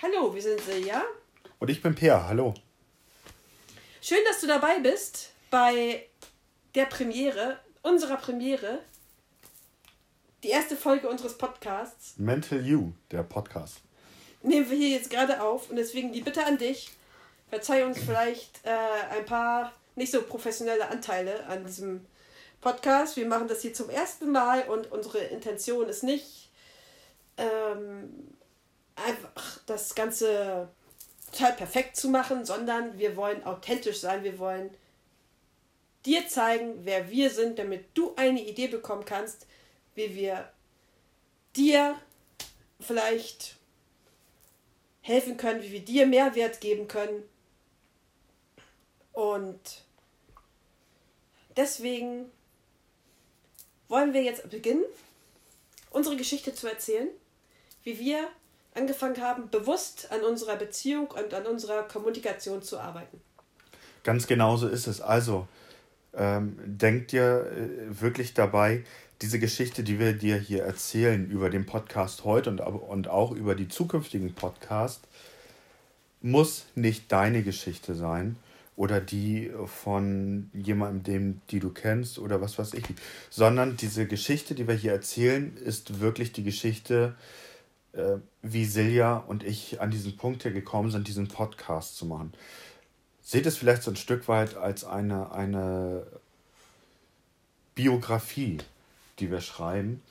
Hallo, wir sind Silja. Und ich bin Peer, hallo. Schön, dass du dabei bist bei der Premiere, unserer Premiere. Die erste Folge unseres Podcasts. Mental You, der Podcast. Nehmen wir hier jetzt gerade auf und deswegen die Bitte an dich. Verzeih uns vielleicht äh, ein paar nicht so professionelle Anteile an diesem Podcast. Wir machen das hier zum ersten Mal und unsere Intention ist nicht ähm, einfach das Ganze total perfekt zu machen, sondern wir wollen authentisch sein. Wir wollen dir zeigen, wer wir sind, damit du eine Idee bekommen kannst, wie wir dir vielleicht helfen können, wie wir dir Mehrwert geben können. Und deswegen wollen wir jetzt beginnen, unsere Geschichte zu erzählen, wie wir angefangen haben, bewusst an unserer Beziehung und an unserer Kommunikation zu arbeiten. Ganz genau so ist es. Also, ähm, denkt dir äh, wirklich dabei, diese Geschichte, die wir dir hier erzählen über den Podcast heute und, und auch über die zukünftigen Podcasts, muss nicht deine Geschichte sein oder die von jemandem, dem, die du kennst oder was weiß ich, sondern diese Geschichte, die wir hier erzählen, ist wirklich die Geschichte, äh, wie Silja und ich an diesen Punkt hier gekommen sind, diesen Podcast zu machen. Seht es vielleicht so ein Stück weit als eine, eine Biografie, die wir schreiben,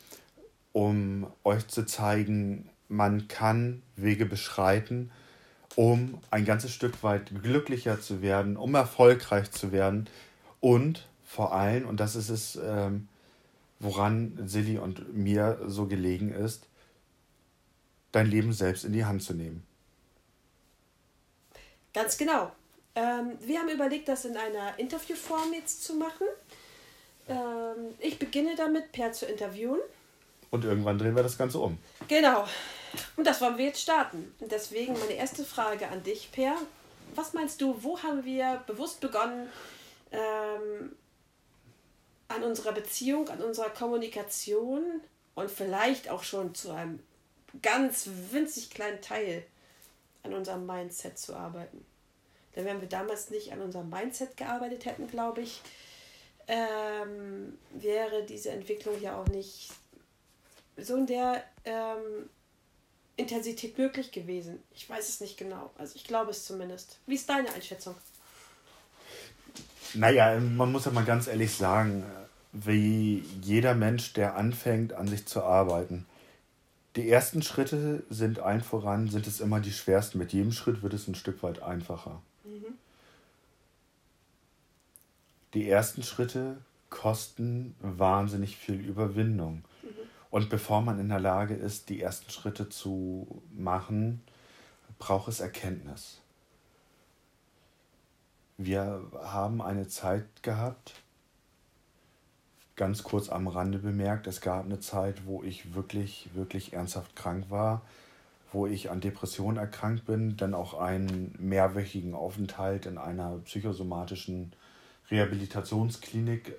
um euch zu zeigen, man kann Wege beschreiten, um ein ganzes Stück weit glücklicher zu werden, um erfolgreich zu werden und vor allem, und das ist es, ähm, woran Silly und mir so gelegen ist, dein Leben selbst in die Hand zu nehmen. Ganz genau. Ähm, wir haben überlegt, das in einer Interviewform jetzt zu machen. Ähm, ich beginne damit, Per zu interviewen. Und irgendwann drehen wir das Ganze um. Genau. Und das wollen wir jetzt starten. Deswegen meine erste Frage an dich, Per. Was meinst du, wo haben wir bewusst begonnen, ähm, an unserer Beziehung, an unserer Kommunikation und vielleicht auch schon zu einem ganz winzig kleinen Teil an unserem Mindset zu arbeiten? Denn wenn wir damals nicht an unserem Mindset gearbeitet hätten, glaube ich, ähm, wäre diese Entwicklung ja auch nicht so in der ähm, Intensität möglich gewesen. Ich weiß es nicht genau. Also ich glaube es zumindest. Wie ist deine Einschätzung? Naja, man muss ja mal ganz ehrlich sagen, wie jeder Mensch, der anfängt, an sich zu arbeiten. Die ersten Schritte sind ein voran, sind es immer die schwersten. Mit jedem Schritt wird es ein Stück weit einfacher. Mhm. Die ersten Schritte kosten wahnsinnig viel Überwindung. Und bevor man in der Lage ist, die ersten Schritte zu machen, braucht es Erkenntnis. Wir haben eine Zeit gehabt, ganz kurz am Rande bemerkt, es gab eine Zeit, wo ich wirklich, wirklich ernsthaft krank war, wo ich an Depressionen erkrankt bin, dann auch einen mehrwöchigen Aufenthalt in einer psychosomatischen Rehabilitationsklinik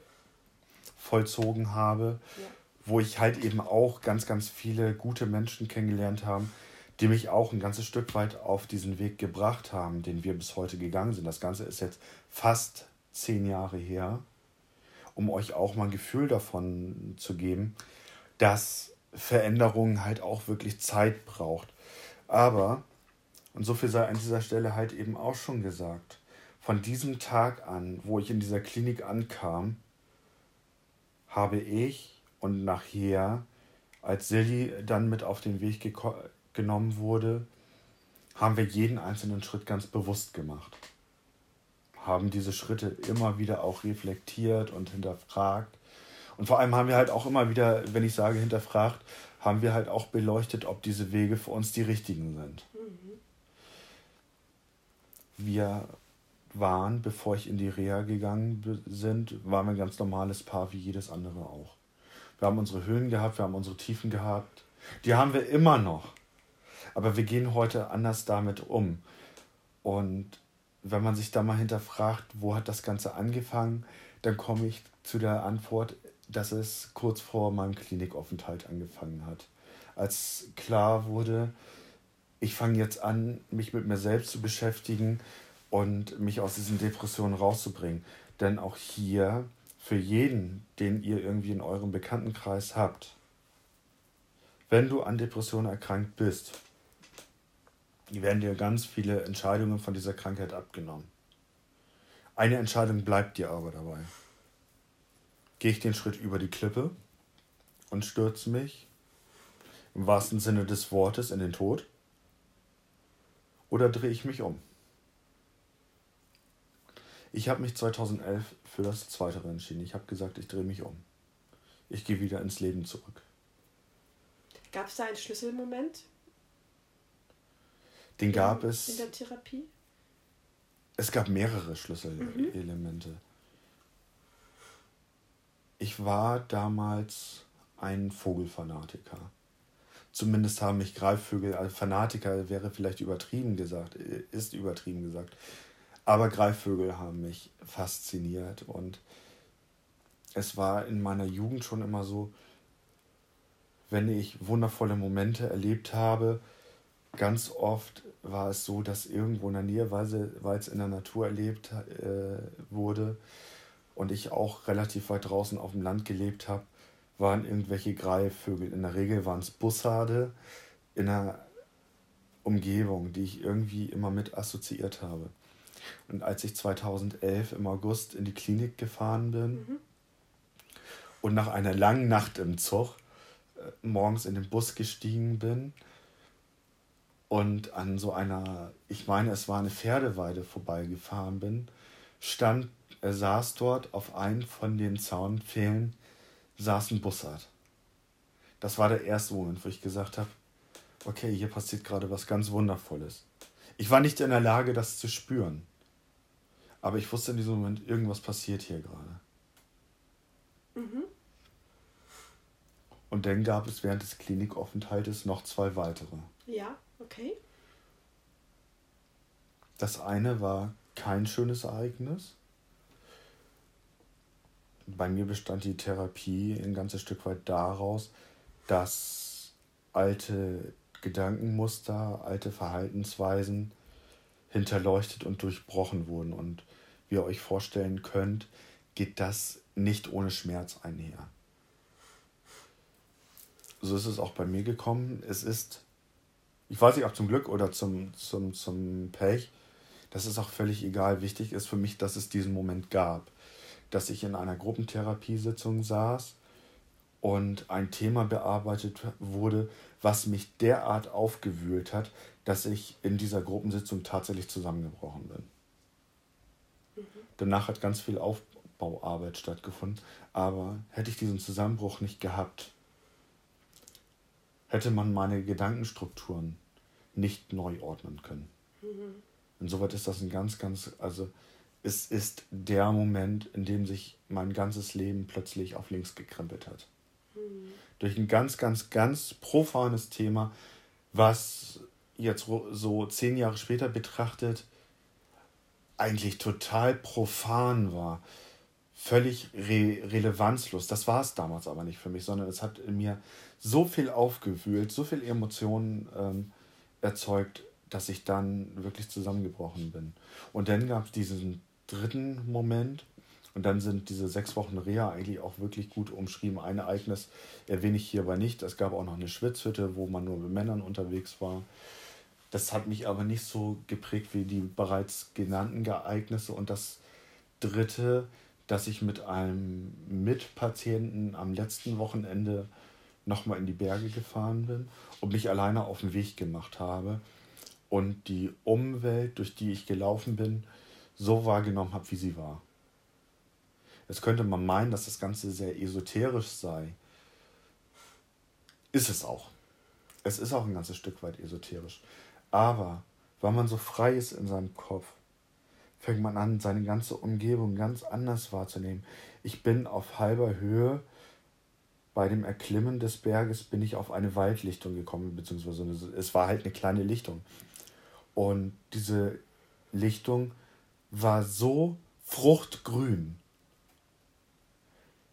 vollzogen habe. Ja wo ich halt eben auch ganz, ganz viele gute Menschen kennengelernt habe, die mich auch ein ganzes Stück weit auf diesen Weg gebracht haben, den wir bis heute gegangen sind. Das Ganze ist jetzt fast zehn Jahre her, um euch auch mal ein Gefühl davon zu geben, dass Veränderung halt auch wirklich Zeit braucht. Aber, und so viel sei an dieser Stelle halt eben auch schon gesagt, von diesem Tag an, wo ich in dieser Klinik ankam, habe ich und nachher, als Silly dann mit auf den Weg genommen wurde, haben wir jeden einzelnen Schritt ganz bewusst gemacht. Haben diese Schritte immer wieder auch reflektiert und hinterfragt. Und vor allem haben wir halt auch immer wieder, wenn ich sage hinterfragt, haben wir halt auch beleuchtet, ob diese Wege für uns die richtigen sind. Mhm. Wir waren, bevor ich in die Reha gegangen sind, waren wir ein ganz normales Paar wie jedes andere auch. Wir haben unsere Höhen gehabt, wir haben unsere Tiefen gehabt. Die haben wir immer noch. Aber wir gehen heute anders damit um. Und wenn man sich da mal hinterfragt, wo hat das Ganze angefangen, dann komme ich zu der Antwort, dass es kurz vor meinem Klinikaufenthalt angefangen hat. Als klar wurde, ich fange jetzt an, mich mit mir selbst zu beschäftigen und mich aus diesen Depressionen rauszubringen. Denn auch hier, für jeden, den ihr irgendwie in eurem Bekanntenkreis habt, wenn du an Depressionen erkrankt bist, werden dir ganz viele Entscheidungen von dieser Krankheit abgenommen. Eine Entscheidung bleibt dir aber dabei. Gehe ich den Schritt über die Klippe und stürze mich im wahrsten Sinne des Wortes in den Tod? Oder drehe ich mich um? Ich habe mich 2011 für das Zweite entschieden. Ich habe gesagt, ich drehe mich um. Ich gehe wieder ins Leben zurück. Gab es da einen Schlüsselmoment? Den gab in, es. In der Therapie? Es gab mehrere Schlüsselelemente. Mhm. Ich war damals ein Vogelfanatiker. Zumindest haben mich Greifvögel, also Fanatiker wäre vielleicht übertrieben gesagt, ist übertrieben gesagt. Aber Greifvögel haben mich fasziniert und es war in meiner Jugend schon immer so, wenn ich wundervolle Momente erlebt habe, ganz oft war es so, dass irgendwo in der Nähe, weil, es in der Natur erlebt äh, wurde und ich auch relativ weit draußen auf dem Land gelebt habe, waren irgendwelche Greifvögel. In der Regel waren es Bussarde in einer Umgebung, die ich irgendwie immer mit assoziiert habe. Und als ich 2011 im August in die Klinik gefahren bin mhm. und nach einer langen Nacht im Zug äh, morgens in den Bus gestiegen bin und an so einer, ich meine, es war eine Pferdeweide vorbeigefahren bin, stand, er saß dort auf einem von den Zaunpfählen, saß ein Bussard. Das war der erste Moment, wo ich gesagt habe, okay, hier passiert gerade was ganz Wundervolles. Ich war nicht in der Lage, das zu spüren. Aber ich wusste in diesem Moment, irgendwas passiert hier gerade. Mhm. Und dann gab es während des Klinikaufenthaltes noch zwei weitere. Ja, okay. Das eine war kein schönes Ereignis. Bei mir bestand die Therapie ein ganzes Stück weit daraus, dass alte Gedankenmuster, alte Verhaltensweisen hinterleuchtet und durchbrochen wurden. Und wie ihr euch vorstellen könnt, geht das nicht ohne Schmerz einher so ist es auch bei mir gekommen. Es ist, ich weiß nicht, ob zum Glück oder zum, zum, zum Pech, das ist auch völlig egal. Wichtig ist für mich, dass es diesen Moment gab. Dass ich in einer Gruppentherapiesitzung saß und ein Thema bearbeitet wurde, was mich derart aufgewühlt hat, dass ich in dieser Gruppensitzung tatsächlich zusammengebrochen bin. Mhm. Danach hat ganz viel Aufbauarbeit stattgefunden, aber hätte ich diesen Zusammenbruch nicht gehabt, hätte man meine Gedankenstrukturen nicht neu ordnen können. Mhm. Insoweit ist das ein ganz, ganz, also es ist der Moment, in dem sich mein ganzes Leben plötzlich auf links gekrempelt hat. Mhm. Durch ein ganz, ganz, ganz profanes Thema, was jetzt so zehn Jahre später betrachtet eigentlich total profan war völlig re relevanzlos. Das war es damals aber nicht für mich, sondern es hat in mir so viel aufgewühlt, so viel Emotionen ähm, erzeugt, dass ich dann wirklich zusammengebrochen bin. Und dann gab es diesen dritten Moment und dann sind diese sechs Wochen Reha eigentlich auch wirklich gut umschrieben. Ein Ereignis erwähne ich hierbei nicht. Es gab auch noch eine Schwitzhütte, wo man nur mit Männern unterwegs war. Das hat mich aber nicht so geprägt wie die bereits genannten Ereignisse. Und das dritte dass ich mit einem Mitpatienten am letzten Wochenende nochmal in die Berge gefahren bin und mich alleine auf den Weg gemacht habe und die Umwelt, durch die ich gelaufen bin, so wahrgenommen habe, wie sie war. Jetzt könnte man meinen, dass das Ganze sehr esoterisch sei. Ist es auch. Es ist auch ein ganzes Stück weit esoterisch. Aber weil man so frei ist in seinem Kopf, fängt man an, seine ganze Umgebung ganz anders wahrzunehmen. Ich bin auf halber Höhe bei dem Erklimmen des Berges bin ich auf eine Waldlichtung gekommen, beziehungsweise es war halt eine kleine Lichtung. Und diese Lichtung war so fruchtgrün,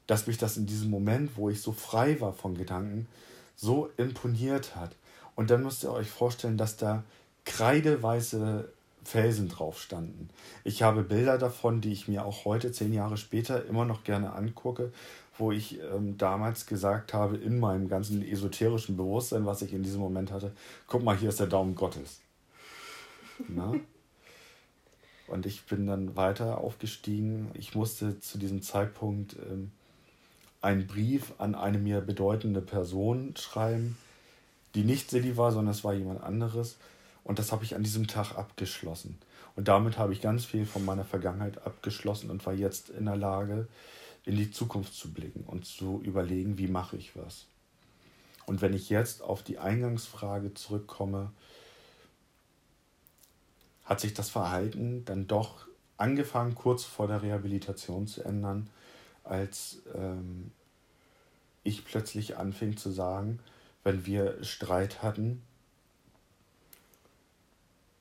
dass mich das in diesem Moment, wo ich so frei war von Gedanken, so imponiert hat. Und dann müsst ihr euch vorstellen, dass da kreideweiße Felsen drauf standen. Ich habe Bilder davon, die ich mir auch heute, zehn Jahre später, immer noch gerne angucke, wo ich ähm, damals gesagt habe, in meinem ganzen esoterischen Bewusstsein, was ich in diesem Moment hatte, guck mal, hier ist der Daumen Gottes. Na? Und ich bin dann weiter aufgestiegen. Ich musste zu diesem Zeitpunkt ähm, einen Brief an eine mir bedeutende Person schreiben, die nicht Silly war, sondern es war jemand anderes. Und das habe ich an diesem Tag abgeschlossen. Und damit habe ich ganz viel von meiner Vergangenheit abgeschlossen und war jetzt in der Lage, in die Zukunft zu blicken und zu überlegen, wie mache ich was. Und wenn ich jetzt auf die Eingangsfrage zurückkomme, hat sich das Verhalten dann doch angefangen, kurz vor der Rehabilitation zu ändern, als ähm, ich plötzlich anfing zu sagen, wenn wir Streit hatten,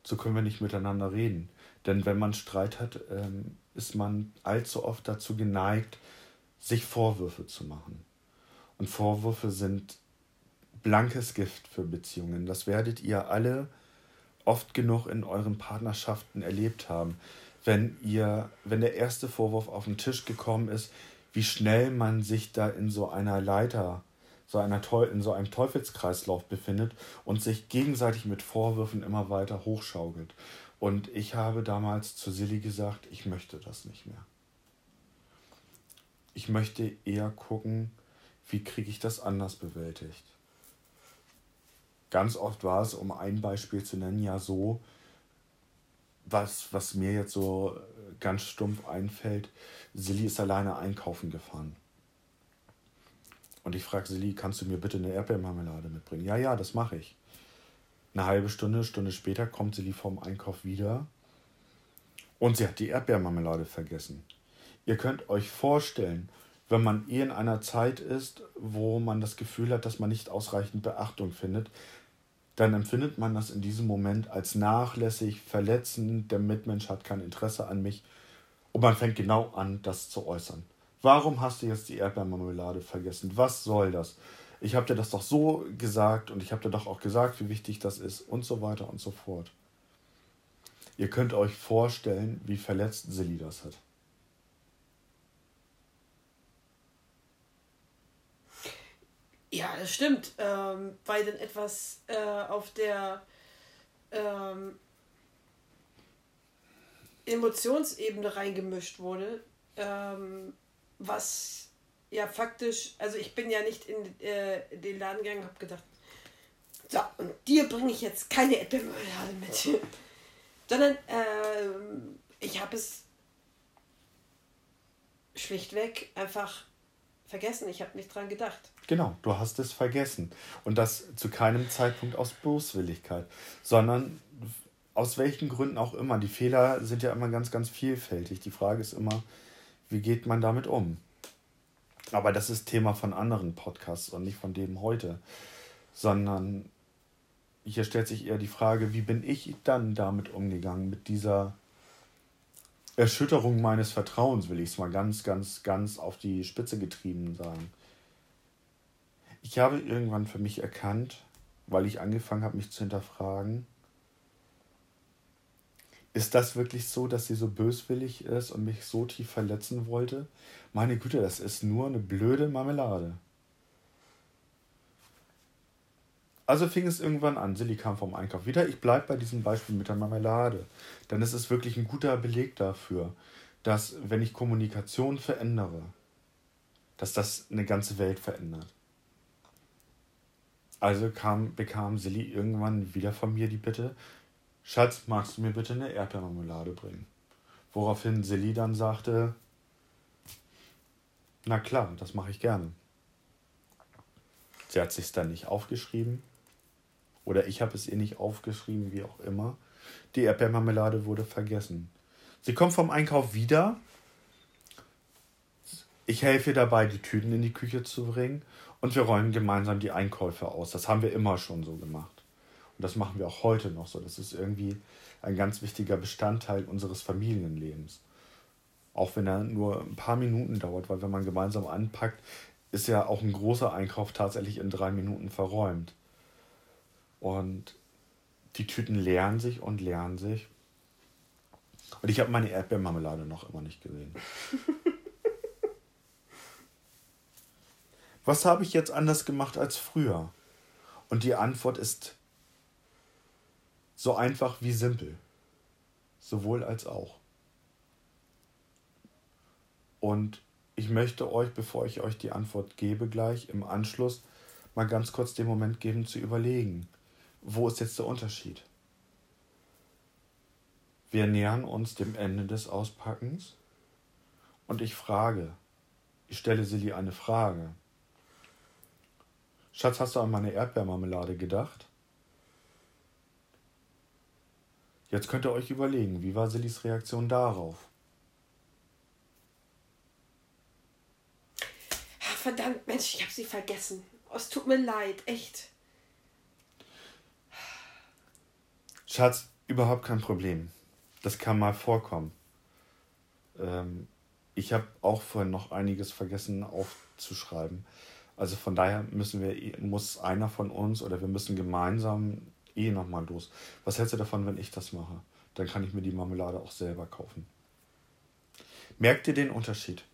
so können wir nicht miteinander reden. Denn wenn man Streit hat, ähm, ist man allzu oft dazu geneigt, sich Vorwürfe zu machen. Und Vorwürfe sind blankes Gift für Beziehungen. Das werdet ihr alle oft genug in euren Partnerschaften erlebt haben. Wenn ihr, wenn der erste Vorwurf auf den Tisch gekommen ist, wie schnell man sich da in so einer Leiter, so einer in so einem Teufelskreislauf befindet und sich gegenseitig mit Vorwürfen immer weiter hochschaukelt. Und ich habe damals zu Silly gesagt, ich möchte das nicht mehr. Ich möchte eher gucken, wie kriege ich das anders bewältigt. Ganz oft war es, um ein Beispiel zu nennen, ja so, was, was mir jetzt so ganz stumpf einfällt, Silly ist alleine einkaufen gefahren. Und ich frage Silly, kannst du mir bitte eine Erdbeermarmelade mitbringen? Ja, ja, das mache ich. Eine halbe Stunde, Stunde später kommt Silly vom Einkauf wieder und sie hat die Erdbeermarmelade vergessen. Ihr könnt euch vorstellen, wenn man eh in einer Zeit ist, wo man das Gefühl hat, dass man nicht ausreichend Beachtung findet, dann empfindet man das in diesem Moment als nachlässig, verletzend, der Mitmensch hat kein Interesse an mich und man fängt genau an, das zu äußern. Warum hast du jetzt die Erdbeermarmelade vergessen? Was soll das? Ich habe dir das doch so gesagt und ich habe dir doch auch gesagt, wie wichtig das ist und so weiter und so fort. Ihr könnt euch vorstellen, wie verletzt Silly das hat. Ja, das stimmt, ähm, weil dann etwas äh, auf der ähm, Emotionsebene reingemischt wurde, ähm, was ja faktisch, also ich bin ja nicht in äh, den Laden gegangen, habe gedacht, so, und dir bringe ich jetzt keine Erdbeermarmelade mit, sondern ähm, ich habe es schlichtweg einfach vergessen, ich habe nicht dran gedacht. Genau, du hast es vergessen. Und das zu keinem Zeitpunkt aus Boswilligkeit, sondern aus welchen Gründen auch immer. Die Fehler sind ja immer ganz, ganz vielfältig. Die Frage ist immer, wie geht man damit um? Aber das ist Thema von anderen Podcasts und nicht von dem heute, sondern hier stellt sich eher die Frage, wie bin ich dann damit umgegangen, mit dieser Erschütterung meines Vertrauens, will ich es mal ganz, ganz, ganz auf die Spitze getrieben sagen. Ich habe irgendwann für mich erkannt, weil ich angefangen habe, mich zu hinterfragen, ist das wirklich so, dass sie so böswillig ist und mich so tief verletzen wollte? Meine Güte, das ist nur eine blöde Marmelade. Also fing es irgendwann an. Silly kam vom Einkauf wieder. Ich bleibe bei diesem Beispiel mit der Marmelade. Denn es ist wirklich ein guter Beleg dafür, dass wenn ich Kommunikation verändere, dass das eine ganze Welt verändert. Also kam, bekam Silly irgendwann wieder von mir die Bitte, Schatz, magst du mir bitte eine Erdbeermarmelade bringen? Woraufhin Silly dann sagte, na klar, das mache ich gerne. Sie hat sich dann nicht aufgeschrieben. Oder ich habe es ihr nicht aufgeschrieben, wie auch immer. Die Erdbeermarmelade wurde vergessen. Sie kommt vom Einkauf wieder. Ich helfe ihr dabei, die Tüten in die Küche zu bringen und wir räumen gemeinsam die Einkäufe aus. Das haben wir immer schon so gemacht. Und das machen wir auch heute noch so. Das ist irgendwie ein ganz wichtiger Bestandteil unseres Familienlebens. Auch wenn er nur ein paar Minuten dauert, weil wenn man gemeinsam anpackt, ist ja auch ein großer Einkauf tatsächlich in drei Minuten verräumt. Und die Tüten leeren sich und leeren sich. Und ich habe meine Erdbeermarmelade noch immer nicht gesehen. Was habe ich jetzt anders gemacht als früher? Und die Antwort ist so einfach wie simpel. Sowohl als auch. Und ich möchte euch, bevor ich euch die Antwort gebe, gleich im Anschluss mal ganz kurz den Moment geben zu überlegen, wo ist jetzt der Unterschied? Wir nähern uns dem Ende des Auspackens und ich frage, ich stelle Silly eine Frage. Schatz, hast du an meine Erdbeermarmelade gedacht? Jetzt könnt ihr euch überlegen, wie war Sillys Reaktion darauf? Verdammt, Mensch, ich habe sie vergessen. Oh, es tut mir leid, echt. Schatz, überhaupt kein Problem. Das kann mal vorkommen. Ähm, ich habe auch vorhin noch einiges vergessen aufzuschreiben. Also von daher müssen wir, muss einer von uns oder wir müssen gemeinsam eh nochmal los. Was hältst du davon, wenn ich das mache? Dann kann ich mir die Marmelade auch selber kaufen. Merkt ihr den Unterschied?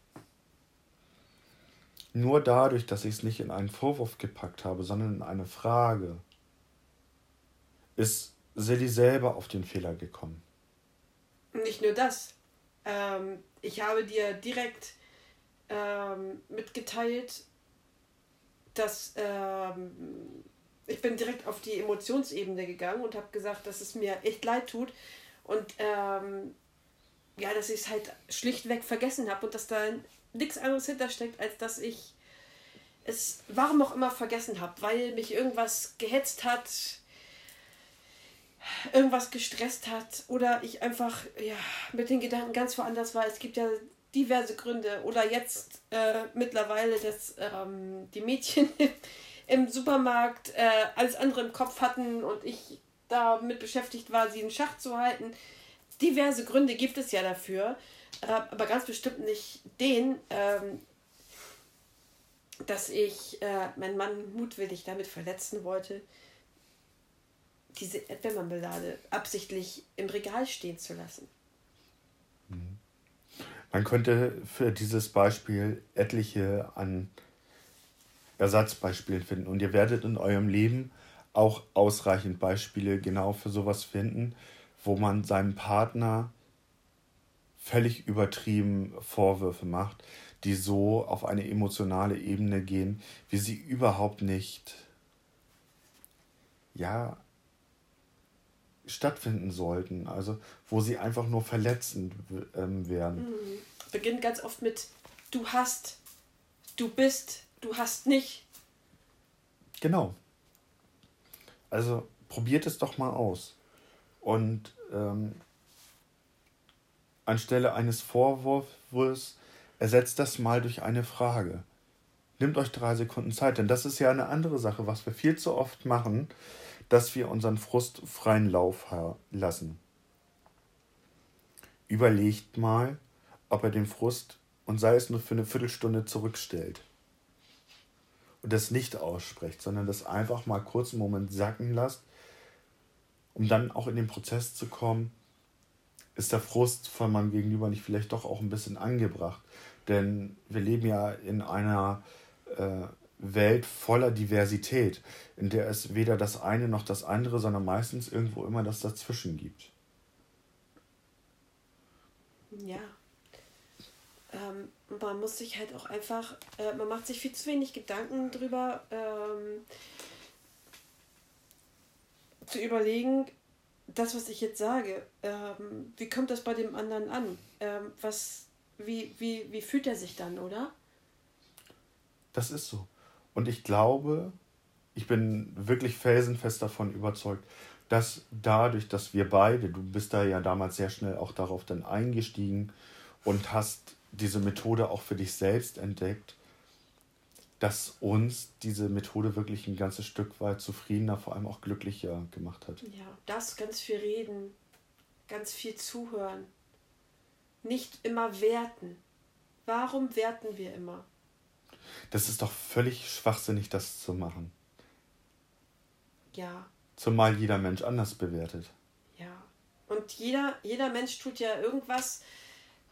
Nur dadurch, dass ich es nicht in einen Vorwurf gepackt habe, sondern in eine Frage, ist Silly selber auf den Fehler gekommen. Nicht nur das. Ähm, ich habe dir direkt ähm, mitgeteilt, dass ähm, ich bin direkt auf die Emotionsebene gegangen und habe gesagt, dass es mir echt leid tut und ähm, ja, dass ich es halt schlichtweg vergessen habe und dass da nichts anderes hintersteckt, als dass ich es warum auch immer vergessen habe, weil mich irgendwas gehetzt hat, irgendwas gestresst hat oder ich einfach ja, mit den Gedanken ganz woanders war. Es gibt ja diverse Gründe. Oder jetzt äh, mittlerweile, dass ähm, die Mädchen im Supermarkt äh, alles andere im Kopf hatten und ich damit beschäftigt war, sie in Schach zu halten. Diverse Gründe gibt es ja dafür, äh, aber ganz bestimmt nicht den, ähm, dass ich äh, meinen Mann mutwillig damit verletzen wollte, diese Erdbeermarmelade absichtlich im Regal stehen zu lassen. Mhm. Man könnte für dieses Beispiel etliche an Ersatzbeispielen finden. Und ihr werdet in eurem Leben auch ausreichend Beispiele genau für sowas finden, wo man seinem Partner völlig übertrieben Vorwürfe macht, die so auf eine emotionale Ebene gehen, wie sie überhaupt nicht, ja, stattfinden sollten. Also wo sie einfach nur verletzend ähm, werden. Beginnt ganz oft mit du hast, du bist, du hast nicht. Genau. Also probiert es doch mal aus. Und ähm, anstelle eines Vorwurfs ersetzt das mal durch eine Frage. Nehmt euch drei Sekunden Zeit, denn das ist ja eine andere Sache, was wir viel zu oft machen, dass wir unseren Frust freien Lauf lassen. Überlegt mal, ob er den Frust und sei es nur für eine Viertelstunde zurückstellt. Das nicht ausspricht, sondern das einfach mal kurz einen Moment sacken lasst, um dann auch in den Prozess zu kommen, ist der Frust von meinem Gegenüber nicht vielleicht doch auch ein bisschen angebracht. Denn wir leben ja in einer äh, Welt voller Diversität, in der es weder das eine noch das andere, sondern meistens irgendwo immer das dazwischen gibt. Ja. Ähm, man muss sich halt auch einfach, äh, man macht sich viel zu wenig Gedanken drüber, ähm, zu überlegen, das, was ich jetzt sage, ähm, wie kommt das bei dem anderen an? Ähm, was, wie, wie, wie fühlt er sich dann, oder? Das ist so. Und ich glaube, ich bin wirklich felsenfest davon überzeugt, dass dadurch, dass wir beide, du bist da ja damals sehr schnell auch darauf dann eingestiegen und hast diese Methode auch für dich selbst entdeckt, dass uns diese Methode wirklich ein ganzes Stück weit zufriedener, vor allem auch glücklicher gemacht hat. Ja, das ganz viel reden, ganz viel zuhören, nicht immer werten. Warum werten wir immer? Das ist doch völlig schwachsinnig, das zu machen. Ja. Zumal jeder Mensch anders bewertet. Ja. Und jeder, jeder Mensch tut ja irgendwas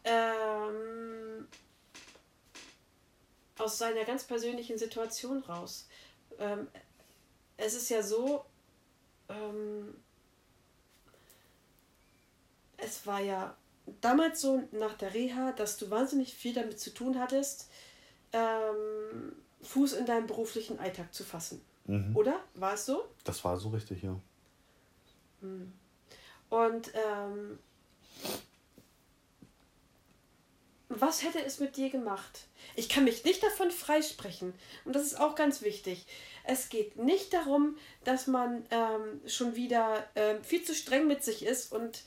ähm, aus seiner ganz persönlichen Situation raus. Ähm, es ist ja so, ähm, es war ja damals so nach der Reha, dass du wahnsinnig viel damit zu tun hattest, ähm, Fuß in deinem beruflichen Alltag zu fassen. Mhm. Oder? War es so? Das war so richtig, ja. Hm. Und ähm, was hätte es mit dir gemacht? Ich kann mich nicht davon freisprechen. Und das ist auch ganz wichtig. Es geht nicht darum, dass man ähm, schon wieder ähm, viel zu streng mit sich ist und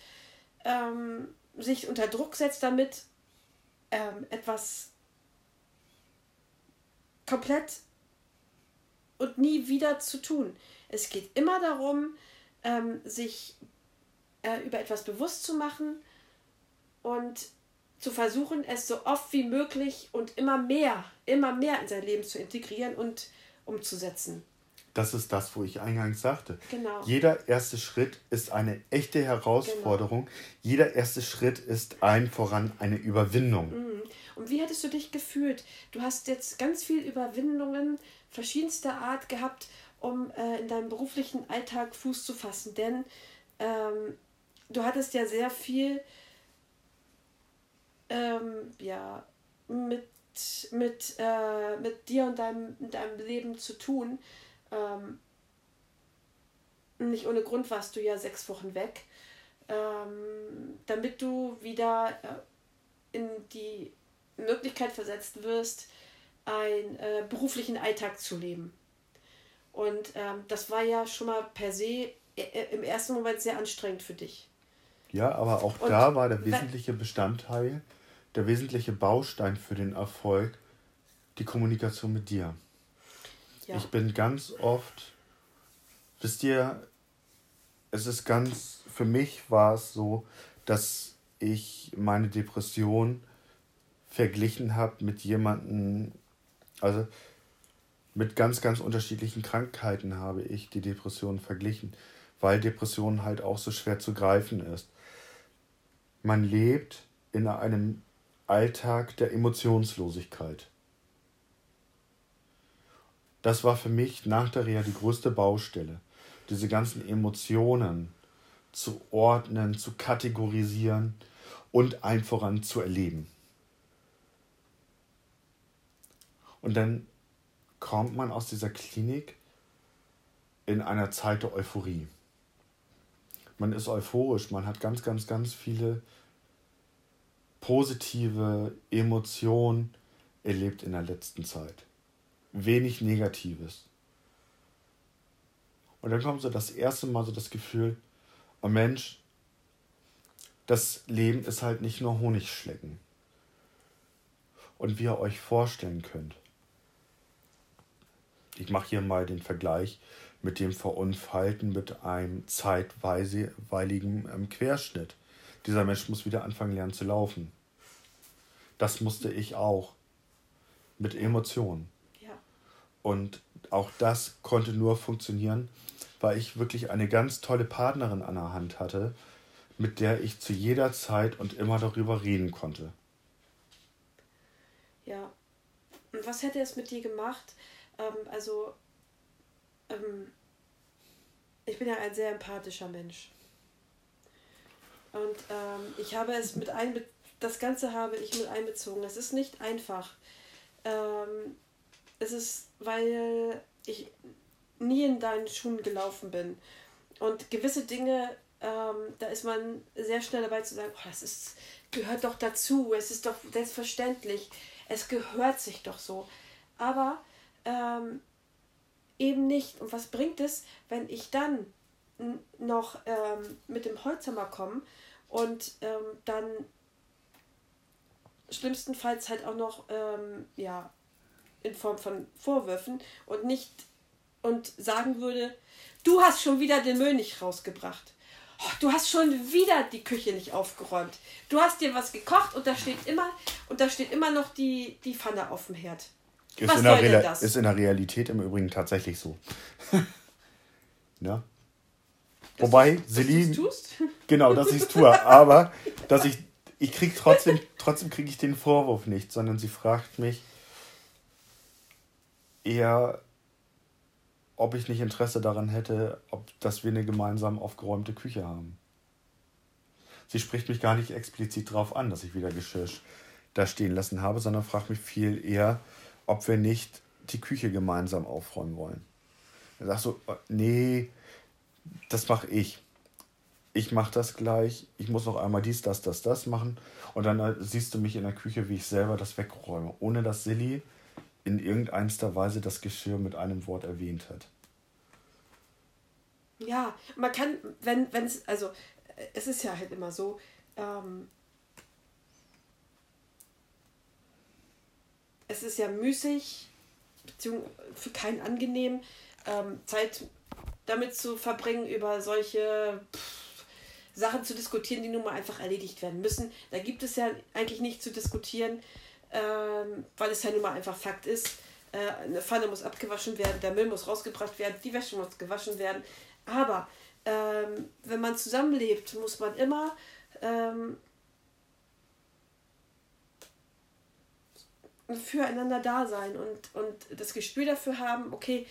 ähm, sich unter Druck setzt damit, ähm, etwas komplett und nie wieder zu tun. Es geht immer darum, ähm, sich äh, über etwas bewusst zu machen und zu versuchen, es so oft wie möglich und immer mehr, immer mehr in sein Leben zu integrieren und umzusetzen. Das ist das, wo ich eingangs sagte. Genau. Jeder erste Schritt ist eine echte Herausforderung. Genau. Jeder erste Schritt ist ein voran eine Überwindung. Mhm. Und wie hättest du dich gefühlt? Du hast jetzt ganz viel Überwindungen verschiedenster Art gehabt, um äh, in deinem beruflichen Alltag Fuß zu fassen. Denn ähm, du hattest ja sehr viel ähm, ja, mit, mit, äh, mit dir und deinem, deinem Leben zu tun. Ähm, nicht ohne Grund warst du ja sechs Wochen weg, ähm, damit du wieder äh, in die Möglichkeit versetzt wirst, einen äh, beruflichen Alltag zu leben. Und ähm, das war ja schon mal per se äh, äh im ersten Moment sehr anstrengend für dich. Ja, aber auch und da war der wesentliche Bestandteil, der wesentliche Baustein für den Erfolg die Kommunikation mit dir. Ja. Ich bin ganz oft, wisst ihr, es ist ganz, für mich war es so, dass ich meine Depression verglichen habe mit jemandem, also mit ganz, ganz unterschiedlichen Krankheiten habe ich die Depression verglichen, weil Depression halt auch so schwer zu greifen ist. Man lebt in einem Alltag der Emotionslosigkeit. Das war für mich nach der Reha die größte Baustelle. Diese ganzen Emotionen zu ordnen, zu kategorisieren und einfach an zu erleben. Und dann kommt man aus dieser Klinik in einer Zeit der Euphorie. Man ist euphorisch, man hat ganz, ganz, ganz viele positive Emotionen erlebt in der letzten Zeit. Wenig Negatives. Und dann kommt so das erste Mal so das Gefühl, oh Mensch, das Leben ist halt nicht nur Honigschlecken. Und wie ihr euch vorstellen könnt, ich mache hier mal den Vergleich mit dem Verunfallten mit einem zeitweiligen ähm, Querschnitt. Dieser Mensch muss wieder anfangen lernen zu laufen. Das musste ich auch. Mit Emotionen. Ja. Und auch das konnte nur funktionieren, weil ich wirklich eine ganz tolle Partnerin an der Hand hatte, mit der ich zu jeder Zeit und immer darüber reden konnte. Ja. Und was hätte es mit dir gemacht? Ähm, also, ähm, ich bin ja ein sehr empathischer Mensch. Und ähm, ich habe es mit einbe das Ganze habe ich mit einbezogen. Es ist nicht einfach. Ähm, es ist, weil ich nie in deinen Schuhen gelaufen bin. Und gewisse Dinge, ähm, da ist man sehr schnell dabei zu sagen, oh, das ist, gehört doch dazu, es ist doch selbstverständlich, es gehört sich doch so. Aber ähm, eben nicht. Und was bringt es, wenn ich dann noch ähm, mit dem Holzhammer komme und ähm, dann schlimmstenfalls halt auch noch ähm, ja in Form von Vorwürfen und nicht und sagen würde, du hast schon wieder den Müll nicht rausgebracht. Oh, du hast schon wieder die Küche nicht aufgeräumt. Du hast dir was gekocht und da steht immer und da steht immer noch die, die Pfanne auf dem Herd. Ist was soll denn das? Ist in der Realität im Übrigen tatsächlich so. ja? Dass Wobei, du, Celine. tust? Genau, dass ich es tue. aber dass ich. Ich krieg trotzdem, trotzdem kriege ich den Vorwurf nicht, sondern sie fragt mich eher, ob ich nicht Interesse daran hätte, ob, dass wir eine gemeinsam aufgeräumte Küche haben. Sie spricht mich gar nicht explizit darauf an, dass ich wieder Geschirr da stehen lassen habe, sondern fragt mich viel eher, ob wir nicht die Küche gemeinsam aufräumen wollen. Er sagt so, äh, nee, das mache ich. Ich mache das gleich. Ich muss noch einmal dies, das, das, das machen. Und dann äh, siehst du mich in der Küche, wie ich selber das wegräume, ohne dass Silly in irgendeiner Weise das Geschirr mit einem Wort erwähnt hat. Ja, man kann, wenn es, also es ist ja halt immer so, ähm, es ist ja müßig, beziehungsweise für keinen angenehm, ähm, Zeit damit zu verbringen, über solche pff, Sachen zu diskutieren, die nun mal einfach erledigt werden müssen. Da gibt es ja eigentlich nichts zu diskutieren, ähm, weil es ja nun mal einfach Fakt ist. Äh, eine Pfanne muss abgewaschen werden, der Müll muss rausgebracht werden, die Wäsche muss gewaschen werden. Aber ähm, wenn man zusammenlebt, muss man immer ähm, füreinander da sein und, und das Gespür dafür haben, okay,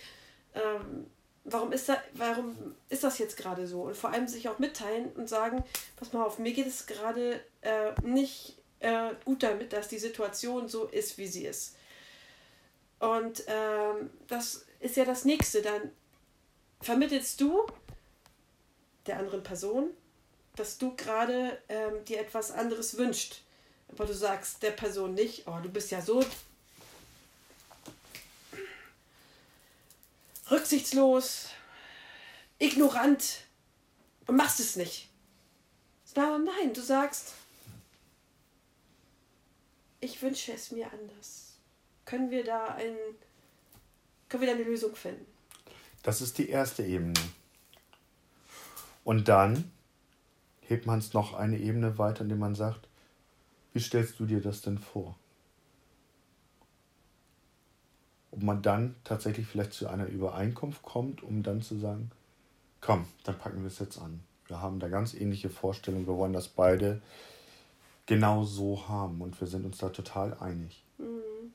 ähm, warum, ist da, warum ist das jetzt gerade so? Und vor allem sich auch mitteilen und sagen, pass mal auf, mir geht es gerade äh, nicht äh, gut damit, dass die Situation so ist, wie sie ist. Und ähm, das ist ja das Nächste. Dann vermittelst du der anderen Person, dass du gerade ähm, dir etwas anderes wünscht. Aber du sagst der Person nicht, oh, du bist ja so rücksichtslos, ignorant und machst es nicht. Nein, nein, du sagst, ich wünsche es mir anders. Können wir da ein, können wir da eine Lösung finden? Das ist die erste Ebene. Und dann hebt man es noch eine Ebene weiter, indem man sagt, wie stellst du dir das denn vor? Ob man dann tatsächlich vielleicht zu einer Übereinkunft kommt, um dann zu sagen, komm, dann packen wir es jetzt an. Wir haben da ganz ähnliche Vorstellungen, wir wollen das beide genau so haben und wir sind uns da total einig. Mhm.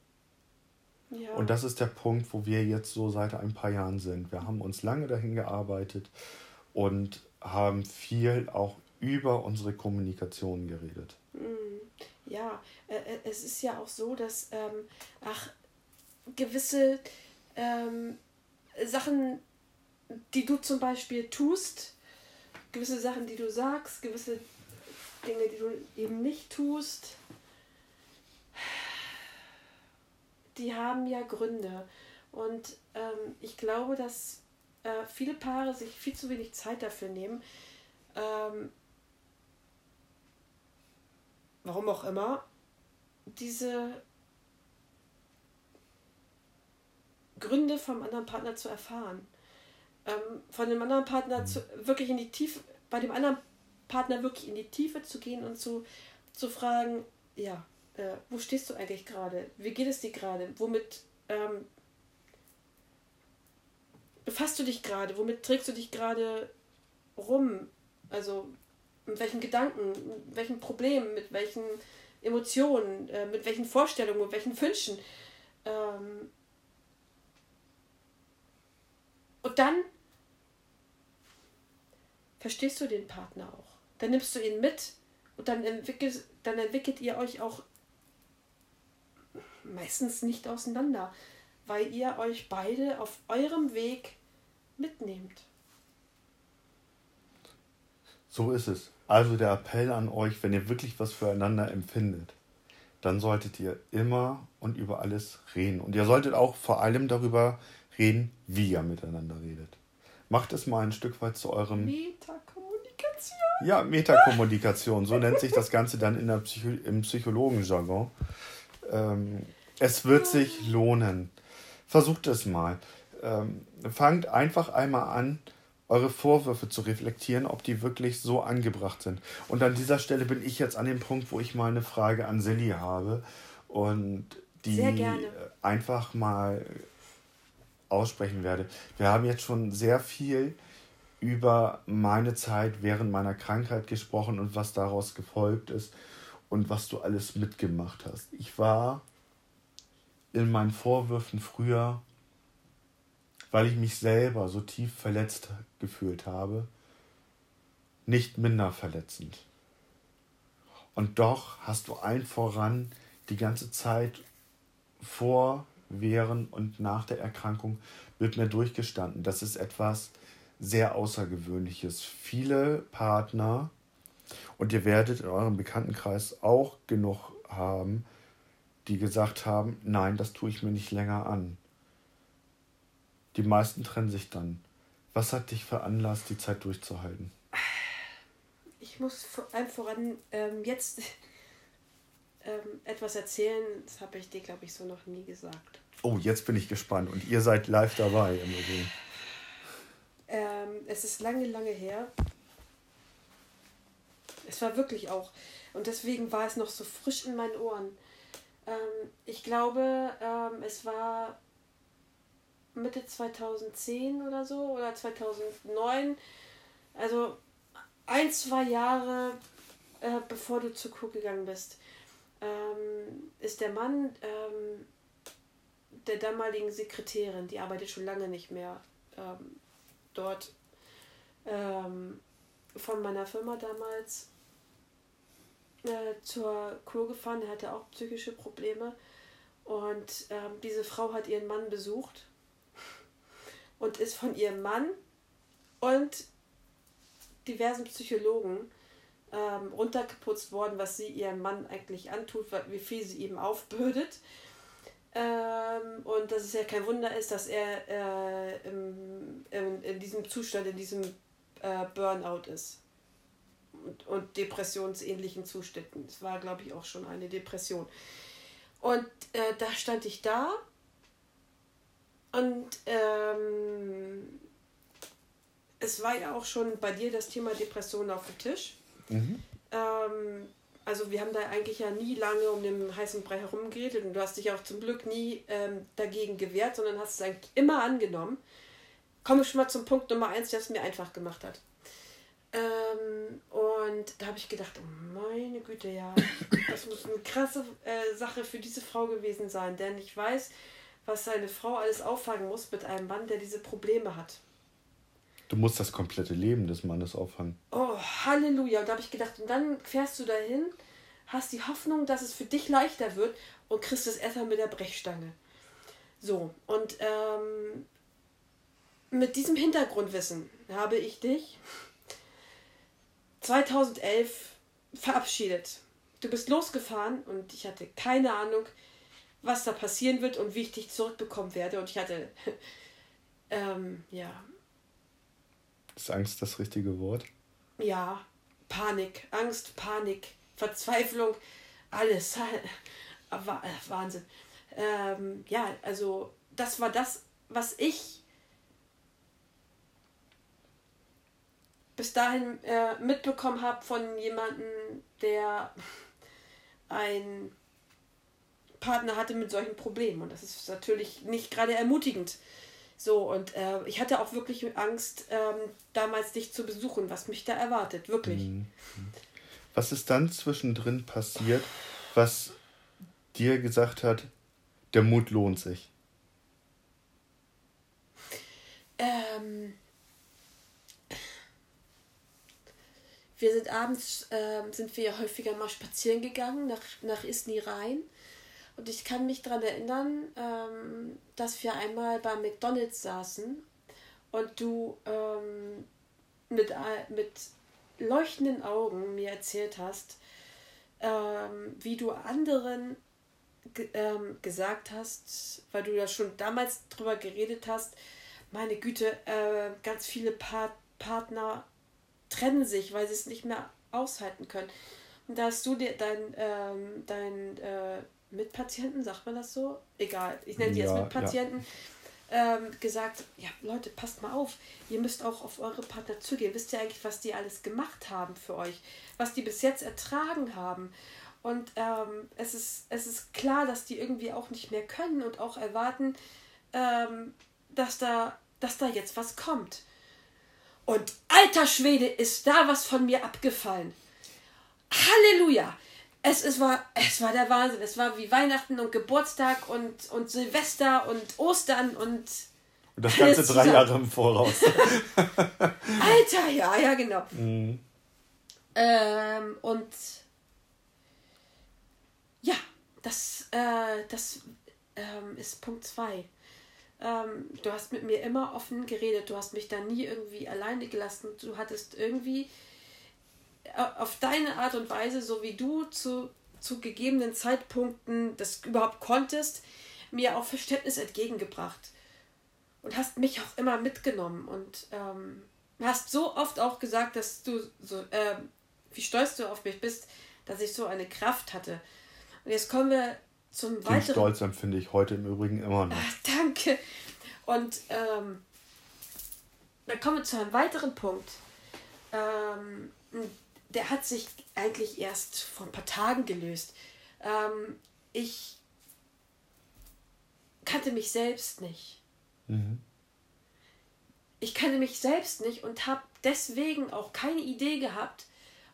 Ja. Und das ist der Punkt, wo wir jetzt so seit ein paar Jahren sind. Wir haben uns lange dahin gearbeitet und haben viel auch über unsere Kommunikation geredet. Hm. Ja, äh, äh, es ist ja auch so, dass ähm, ach, gewisse ähm, Sachen, die du zum Beispiel tust, gewisse Sachen, die du sagst, gewisse Dinge, die du eben nicht tust, die haben ja Gründe. Und ähm, ich glaube, dass äh, viele Paare sich viel zu wenig Zeit dafür nehmen. Ähm, warum auch immer, diese Gründe vom anderen Partner zu erfahren. Ähm, von dem anderen Partner zu, wirklich in die Tiefe, bei dem anderen Partner wirklich in die Tiefe zu gehen und zu, zu fragen, ja, äh, wo stehst du eigentlich gerade? Wie geht es dir gerade? Womit ähm, befasst du dich gerade? Womit trägst du dich gerade rum? Also mit welchen Gedanken, mit welchen Problemen, mit welchen Emotionen, äh, mit welchen Vorstellungen, mit welchen Wünschen. Ähm und dann verstehst du den Partner auch. Dann nimmst du ihn mit und dann entwickelt, dann entwickelt ihr euch auch meistens nicht auseinander weil ihr euch beide auf eurem Weg mitnehmt. So ist es. Also der Appell an euch, wenn ihr wirklich was füreinander empfindet, dann solltet ihr immer und über alles reden. Und ihr solltet auch vor allem darüber reden, wie ihr miteinander redet. Macht es mal ein Stück weit zu eurem. Metakommunikation. Ja, Metakommunikation. So nennt sich das Ganze dann in der Psycho im Psychologenjargon. Ähm, es wird sich lohnen. Versucht es mal. Ähm, fangt einfach einmal an, eure Vorwürfe zu reflektieren, ob die wirklich so angebracht sind. Und an dieser Stelle bin ich jetzt an dem Punkt, wo ich mal eine Frage an Silly habe und die einfach mal aussprechen werde. Wir haben jetzt schon sehr viel über meine Zeit während meiner Krankheit gesprochen und was daraus gefolgt ist und was du alles mitgemacht hast. Ich war in meinen Vorwürfen früher, weil ich mich selber so tief verletzt gefühlt habe, nicht minder verletzend. Und doch hast du allen voran die ganze Zeit vor, während und nach der Erkrankung mit mir durchgestanden. Das ist etwas sehr Außergewöhnliches. Viele Partner, und ihr werdet in eurem Bekanntenkreis auch genug haben, die gesagt haben, nein, das tue ich mir nicht länger an. Die meisten trennen sich dann. Was hat dich veranlasst, die Zeit durchzuhalten? Ich muss vor allem voran ähm, jetzt ähm, etwas erzählen. Das habe ich dir, glaube ich, so noch nie gesagt. Oh, jetzt bin ich gespannt. Und ihr seid live dabei im Ähm, es ist lange, lange her. Es war wirklich auch. Und deswegen war es noch so frisch in meinen Ohren. Ähm, ich glaube, ähm, es war Mitte 2010 oder so oder 2009. Also ein, zwei Jahre äh, bevor du zur Kur gegangen bist, ähm, ist der Mann ähm, der damaligen Sekretärin, die arbeitet schon lange nicht mehr ähm, dort, ähm, von meiner Firma damals äh, zur Kur gefahren. Er hatte auch psychische Probleme. Und ähm, diese Frau hat ihren Mann besucht und ist von ihrem Mann und diversen Psychologen ähm, runtergeputzt worden, was sie ihrem Mann eigentlich antut, wie viel sie ihm aufbürdet. Ähm, und dass es ja kein Wunder ist, dass er äh, im, in, in diesem Zustand, in diesem äh, Burnout ist. Und, und depressionsähnlichen Zuständen. Es war, glaube ich, auch schon eine Depression. Und äh, da stand ich da und ähm, es war ja auch schon bei dir das Thema Depression auf dem Tisch. Mhm. Ähm, also wir haben da eigentlich ja nie lange um den heißen Brei herumgeredet und du hast dich auch zum Glück nie ähm, dagegen gewehrt, sondern hast es eigentlich immer angenommen. Komme ich schon mal zum Punkt Nummer eins, der es mir einfach gemacht hat. Ähm, und da habe ich gedacht, oh meine Güte, ja, das muss eine krasse äh, Sache für diese Frau gewesen sein, denn ich weiß, was seine Frau alles auffangen muss mit einem Mann, der diese Probleme hat. Du musst das komplette Leben des Mannes auffangen. Oh, Halleluja. Und da habe ich gedacht, und dann fährst du dahin, hast die Hoffnung, dass es für dich leichter wird und kriegst das Essen mit der Brechstange. So, und ähm, mit diesem Hintergrundwissen habe ich dich 2011 verabschiedet. Du bist losgefahren und ich hatte keine Ahnung, was da passieren wird und wie ich dich zurückbekommen werde. Und ich hatte, ähm, ja, ist Angst das richtige Wort? Ja, Panik, Angst, Panik, Verzweiflung, alles. Wahnsinn. Ähm, ja, also das war das, was ich bis dahin äh, mitbekommen habe von jemandem, der einen Partner hatte mit solchen Problemen. Und das ist natürlich nicht gerade ermutigend. So, und äh, ich hatte auch wirklich Angst, ähm, damals dich zu besuchen, was mich da erwartet, wirklich. Mhm. Was ist dann zwischendrin passiert, was dir gesagt hat, der Mut lohnt sich? Ähm, wir sind abends, äh, sind wir häufiger mal spazieren gegangen nach, nach Isny rein. Und ich kann mich daran erinnern, ähm, dass wir einmal bei McDonalds saßen und du ähm, mit, mit leuchtenden Augen mir erzählt hast, ähm, wie du anderen ähm, gesagt hast, weil du ja schon damals drüber geredet hast, meine Güte, äh, ganz viele pa Partner trennen sich, weil sie es nicht mehr aushalten können. Und da hast du dir dein, ähm, dein äh, Mitpatienten, sagt man das so? Egal, ich nenne die ja, jetzt Mitpatienten. Ja. Ähm, gesagt, ja Leute, passt mal auf, ihr müsst auch auf eure Partner zugehen. Wisst ihr eigentlich, was die alles gemacht haben für euch? Was die bis jetzt ertragen haben? Und ähm, es, ist, es ist klar, dass die irgendwie auch nicht mehr können und auch erwarten, ähm, dass, da, dass da jetzt was kommt. Und alter Schwede, ist da was von mir abgefallen. Halleluja! Es, es, war, es war der Wahnsinn. Es war wie Weihnachten und Geburtstag und, und Silvester und Ostern und. Und das ganze drei Jahre im Voraus. Alter, ja, ja, genau. Mhm. Ähm, und ja, das, äh, das ähm, ist Punkt 2. Ähm, du hast mit mir immer offen geredet, du hast mich da nie irgendwie alleine gelassen. Du hattest irgendwie auf deine Art und Weise, so wie du zu, zu gegebenen Zeitpunkten das überhaupt konntest, mir auch Verständnis entgegengebracht. Und hast mich auch immer mitgenommen und ähm, hast so oft auch gesagt, dass du so, äh, wie stolz du auf mich bist, dass ich so eine Kraft hatte. Und jetzt kommen wir zum Den weiteren. Stolz empfinde ich heute im Übrigen immer noch. Ach, danke. Und ähm, dann kommen wir zu einem weiteren Punkt. Ähm, der hat sich eigentlich erst vor ein paar Tagen gelöst. Ähm, ich kannte mich selbst nicht. Mhm. Ich kannte mich selbst nicht und habe deswegen auch keine Idee gehabt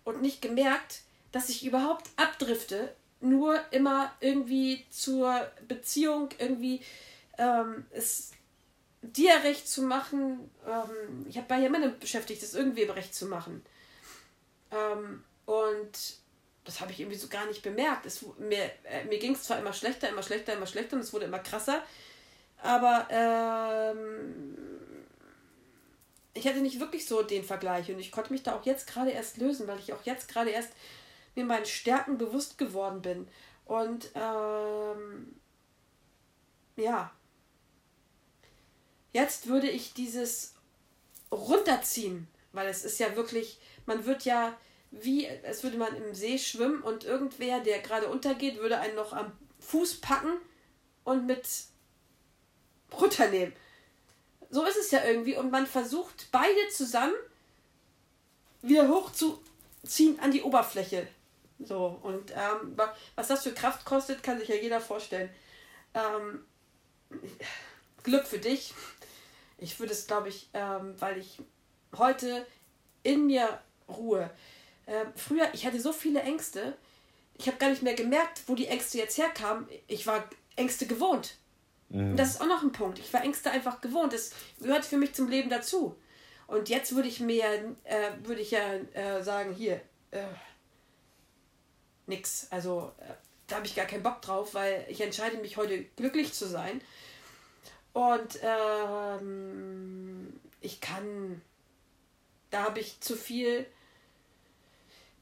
und nicht gemerkt, dass ich überhaupt abdrifte nur immer irgendwie zur Beziehung irgendwie ähm, es dir recht zu machen. Ähm, ich habe bei immer beschäftigt, das irgendwem recht zu machen. Ähm, und das habe ich irgendwie so gar nicht bemerkt. Es, mir äh, mir ging es zwar immer schlechter, immer schlechter, immer schlechter und es wurde immer krasser, aber ähm, ich hatte nicht wirklich so den Vergleich und ich konnte mich da auch jetzt gerade erst lösen, weil ich auch jetzt gerade erst mir meinen Stärken bewusst geworden bin. Und ähm, ja, jetzt würde ich dieses runterziehen, weil es ist ja wirklich, man wird ja wie, als würde man im See schwimmen und irgendwer, der gerade untergeht, würde einen noch am Fuß packen und mit runternehmen. So ist es ja irgendwie und man versucht beide zusammen wieder hochzuziehen an die Oberfläche. So, und ähm, was das für Kraft kostet, kann sich ja jeder vorstellen. Ähm, Glück für dich. Ich würde es, glaube ich, ähm, weil ich heute in mir ruhe. Ähm, früher, ich hatte so viele Ängste, ich habe gar nicht mehr gemerkt, wo die Ängste jetzt herkamen. Ich war Ängste gewohnt. Mhm. Und das ist auch noch ein Punkt. Ich war Ängste einfach gewohnt. Das gehört für mich zum Leben dazu. Und jetzt würde ich mir, äh, würde ich ja äh, sagen, hier, äh, nix. Also äh, da habe ich gar keinen Bock drauf, weil ich entscheide mich heute glücklich zu sein. Und ähm, ich kann, da habe ich zu viel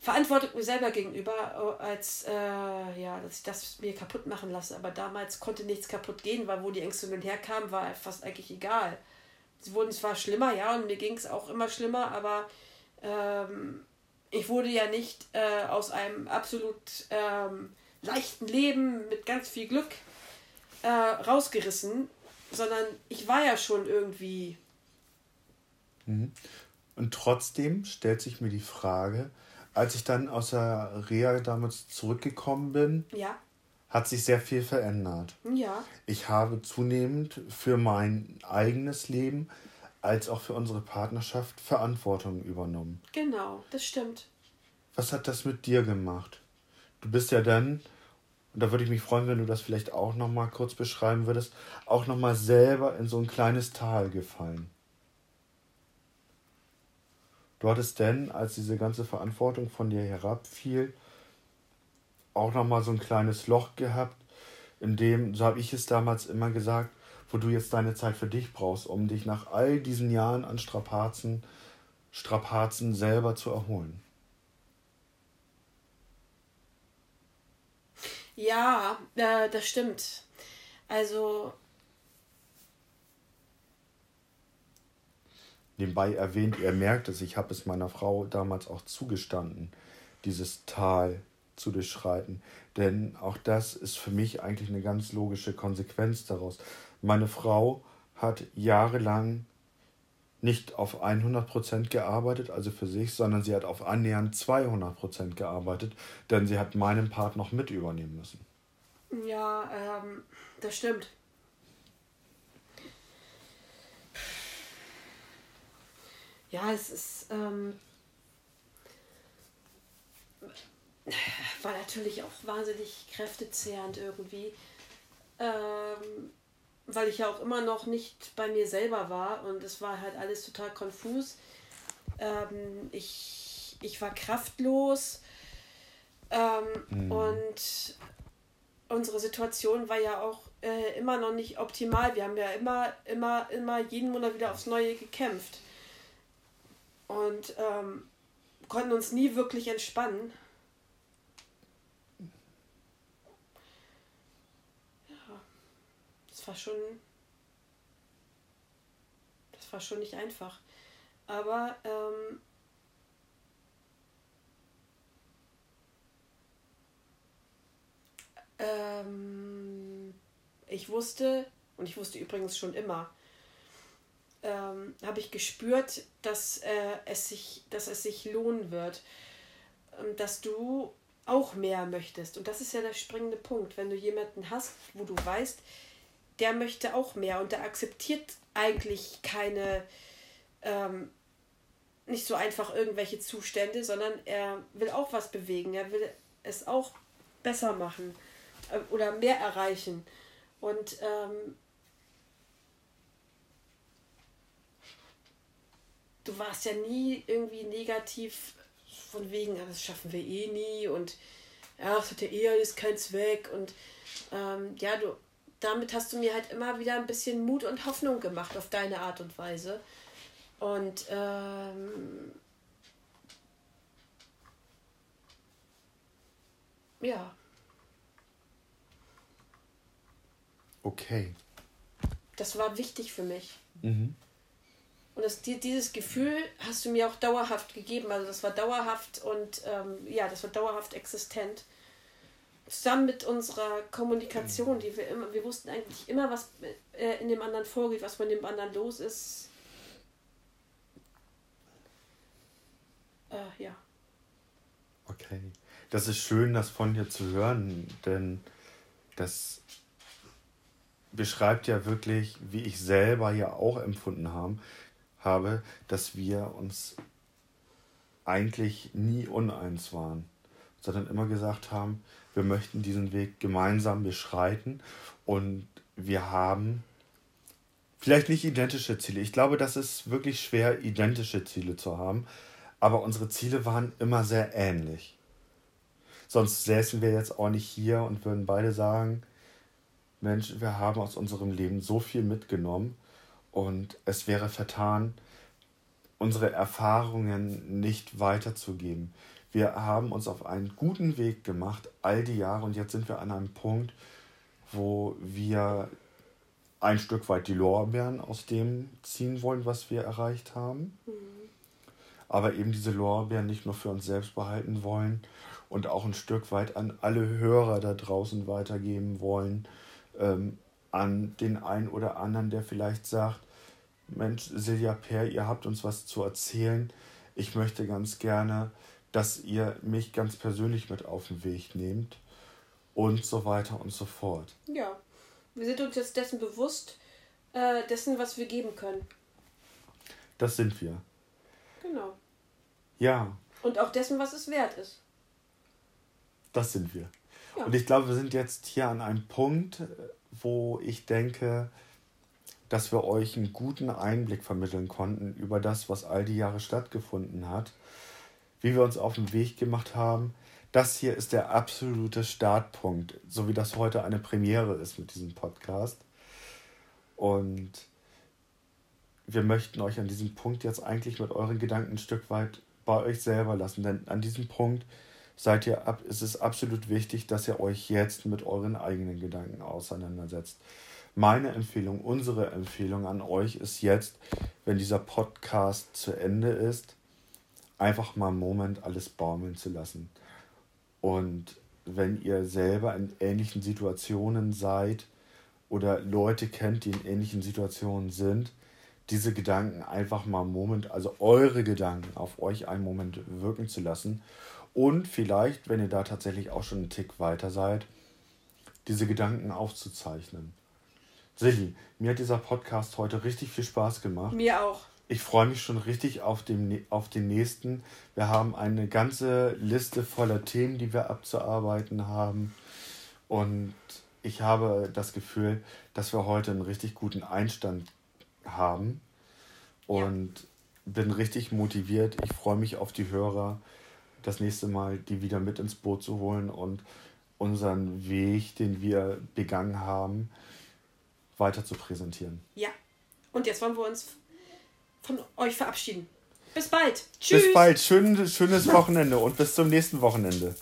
Verantwortung mir selber gegenüber, äh, als äh, ja, dass ich das mir kaputt machen lasse. Aber damals konnte nichts kaputt gehen, weil wo die Ängste nun herkamen, war fast eigentlich egal. Sie wurden zwar schlimmer, ja, und mir ging es auch immer schlimmer, aber ähm, ich wurde ja nicht äh, aus einem absolut ähm, leichten Leben mit ganz viel Glück äh, rausgerissen, sondern ich war ja schon irgendwie. Mhm. Und trotzdem stellt sich mir die Frage, als ich dann aus der Reha damals zurückgekommen bin, ja. hat sich sehr viel verändert. Ja. Ich habe zunehmend für mein eigenes Leben als auch für unsere Partnerschaft Verantwortung übernommen. Genau, das stimmt. Was hat das mit dir gemacht? Du bist ja dann, und da würde ich mich freuen, wenn du das vielleicht auch noch mal kurz beschreiben würdest, auch noch mal selber in so ein kleines Tal gefallen. Du hattest denn, als diese ganze Verantwortung von dir herabfiel, auch noch mal so ein kleines Loch gehabt, in dem, so habe ich es damals immer gesagt, wo du jetzt deine Zeit für dich brauchst, um dich nach all diesen Jahren an Strapazen, Strapazen selber zu erholen. Ja, äh, das stimmt. Also. Nebenbei erwähnt, er merkt es, ich habe es meiner Frau damals auch zugestanden, dieses Tal zu durchschreiten. Denn auch das ist für mich eigentlich eine ganz logische Konsequenz daraus. Meine Frau hat jahrelang nicht auf 100% gearbeitet, also für sich, sondern sie hat auf annähernd 200% gearbeitet, denn sie hat meinen Part noch mit übernehmen müssen. Ja, ähm, das stimmt. Ja, es ist. Ähm, war natürlich auch wahnsinnig kräftezehrend irgendwie. Ähm, weil ich ja auch immer noch nicht bei mir selber war und es war halt alles total konfus. Ähm, ich, ich war kraftlos ähm, mhm. und unsere Situation war ja auch äh, immer noch nicht optimal. Wir haben ja immer, immer, immer jeden Monat wieder aufs Neue gekämpft und ähm, konnten uns nie wirklich entspannen. Ja, das war schon, das war schon nicht einfach. Aber ähm, ähm, ich wusste, und ich wusste übrigens schon immer, ähm, habe ich gespürt, dass, äh, es sich, dass es sich lohnen wird, ähm, dass du auch mehr möchtest. Und das ist ja der springende Punkt. Wenn du jemanden hast, wo du weißt, der möchte auch mehr und der akzeptiert eigentlich keine, ähm, nicht so einfach irgendwelche Zustände, sondern er will auch was bewegen. Er will es auch besser machen äh, oder mehr erreichen. Und ähm, du warst ja nie irgendwie negativ von wegen, das schaffen wir eh nie und ja, das hat ja eh alles keinen Zweck und ähm, ja, du, damit hast du mir halt immer wieder ein bisschen Mut und Hoffnung gemacht auf deine Art und Weise. Und ähm, ja. Okay. Das war wichtig für mich. Mhm. Und das, dieses Gefühl hast du mir auch dauerhaft gegeben. Also das war dauerhaft und ähm, ja, das war dauerhaft existent. Zusammen mit unserer Kommunikation, die wir immer, wir wussten eigentlich immer, was äh, in dem anderen vorgeht, was mit dem anderen los ist. Äh, ja. Okay. Das ist schön, das von dir zu hören, denn das beschreibt ja wirklich, wie ich selber ja auch empfunden habe, habe, dass wir uns eigentlich nie uneins waren, sondern immer gesagt haben, wir möchten diesen Weg gemeinsam beschreiten und wir haben vielleicht nicht identische Ziele. Ich glaube, das ist wirklich schwer, identische Ziele zu haben, aber unsere Ziele waren immer sehr ähnlich. Sonst säßen wir jetzt auch nicht hier und würden beide sagen, Mensch, wir haben aus unserem Leben so viel mitgenommen und es wäre vertan, unsere Erfahrungen nicht weiterzugeben. Wir haben uns auf einen guten Weg gemacht, all die Jahre, und jetzt sind wir an einem Punkt, wo wir ein Stück weit die Lorbeeren aus dem ziehen wollen, was wir erreicht haben. Mhm. Aber eben diese Lorbeeren nicht nur für uns selbst behalten wollen und auch ein Stück weit an alle Hörer da draußen weitergeben wollen, ähm, an den einen oder anderen, der vielleicht sagt, Mensch, Silja Per, ihr habt uns was zu erzählen. Ich möchte ganz gerne, dass ihr mich ganz persönlich mit auf den Weg nehmt und so weiter und so fort. Ja, wir sind uns jetzt dessen bewusst, äh, dessen, was wir geben können. Das sind wir. Genau. Ja. Und auch dessen, was es wert ist. Das sind wir. Ja. Und ich glaube, wir sind jetzt hier an einem Punkt, wo ich denke, dass wir euch einen guten Einblick vermitteln konnten über das, was all die Jahre stattgefunden hat, wie wir uns auf den Weg gemacht haben. Das hier ist der absolute Startpunkt, so wie das heute eine Premiere ist mit diesem Podcast. Und wir möchten euch an diesem Punkt jetzt eigentlich mit euren Gedanken ein Stück weit bei euch selber lassen, denn an diesem Punkt seid ihr ab, ist es absolut wichtig, dass ihr euch jetzt mit euren eigenen Gedanken auseinandersetzt. Meine Empfehlung, unsere Empfehlung an euch ist jetzt, wenn dieser Podcast zu Ende ist, einfach mal einen Moment alles baumeln zu lassen. Und wenn ihr selber in ähnlichen Situationen seid oder Leute kennt, die in ähnlichen Situationen sind, diese Gedanken einfach mal einen Moment, also eure Gedanken auf euch einen Moment wirken zu lassen. Und vielleicht, wenn ihr da tatsächlich auch schon einen Tick weiter seid, diese Gedanken aufzuzeichnen. Silly, mir hat dieser Podcast heute richtig viel Spaß gemacht. Mir auch. ich freue mich schon richtig auf den, auf den nächsten. Wir haben eine ganze Liste voller Themen, die wir abzuarbeiten haben. Und ich habe das Gefühl, dass wir heute einen richtig guten Einstand haben. Und ja. bin richtig motiviert. Ich freue mich auf die Hörer, das nächste Mal die wieder mit ins Boot zu holen und unseren Weg, den wir begangen haben, weiter zu präsentieren. Ja. Und jetzt wollen wir uns von euch verabschieden. Bis bald. Tschüss. Bis bald. Schön, schönes Wochenende und bis zum nächsten Wochenende.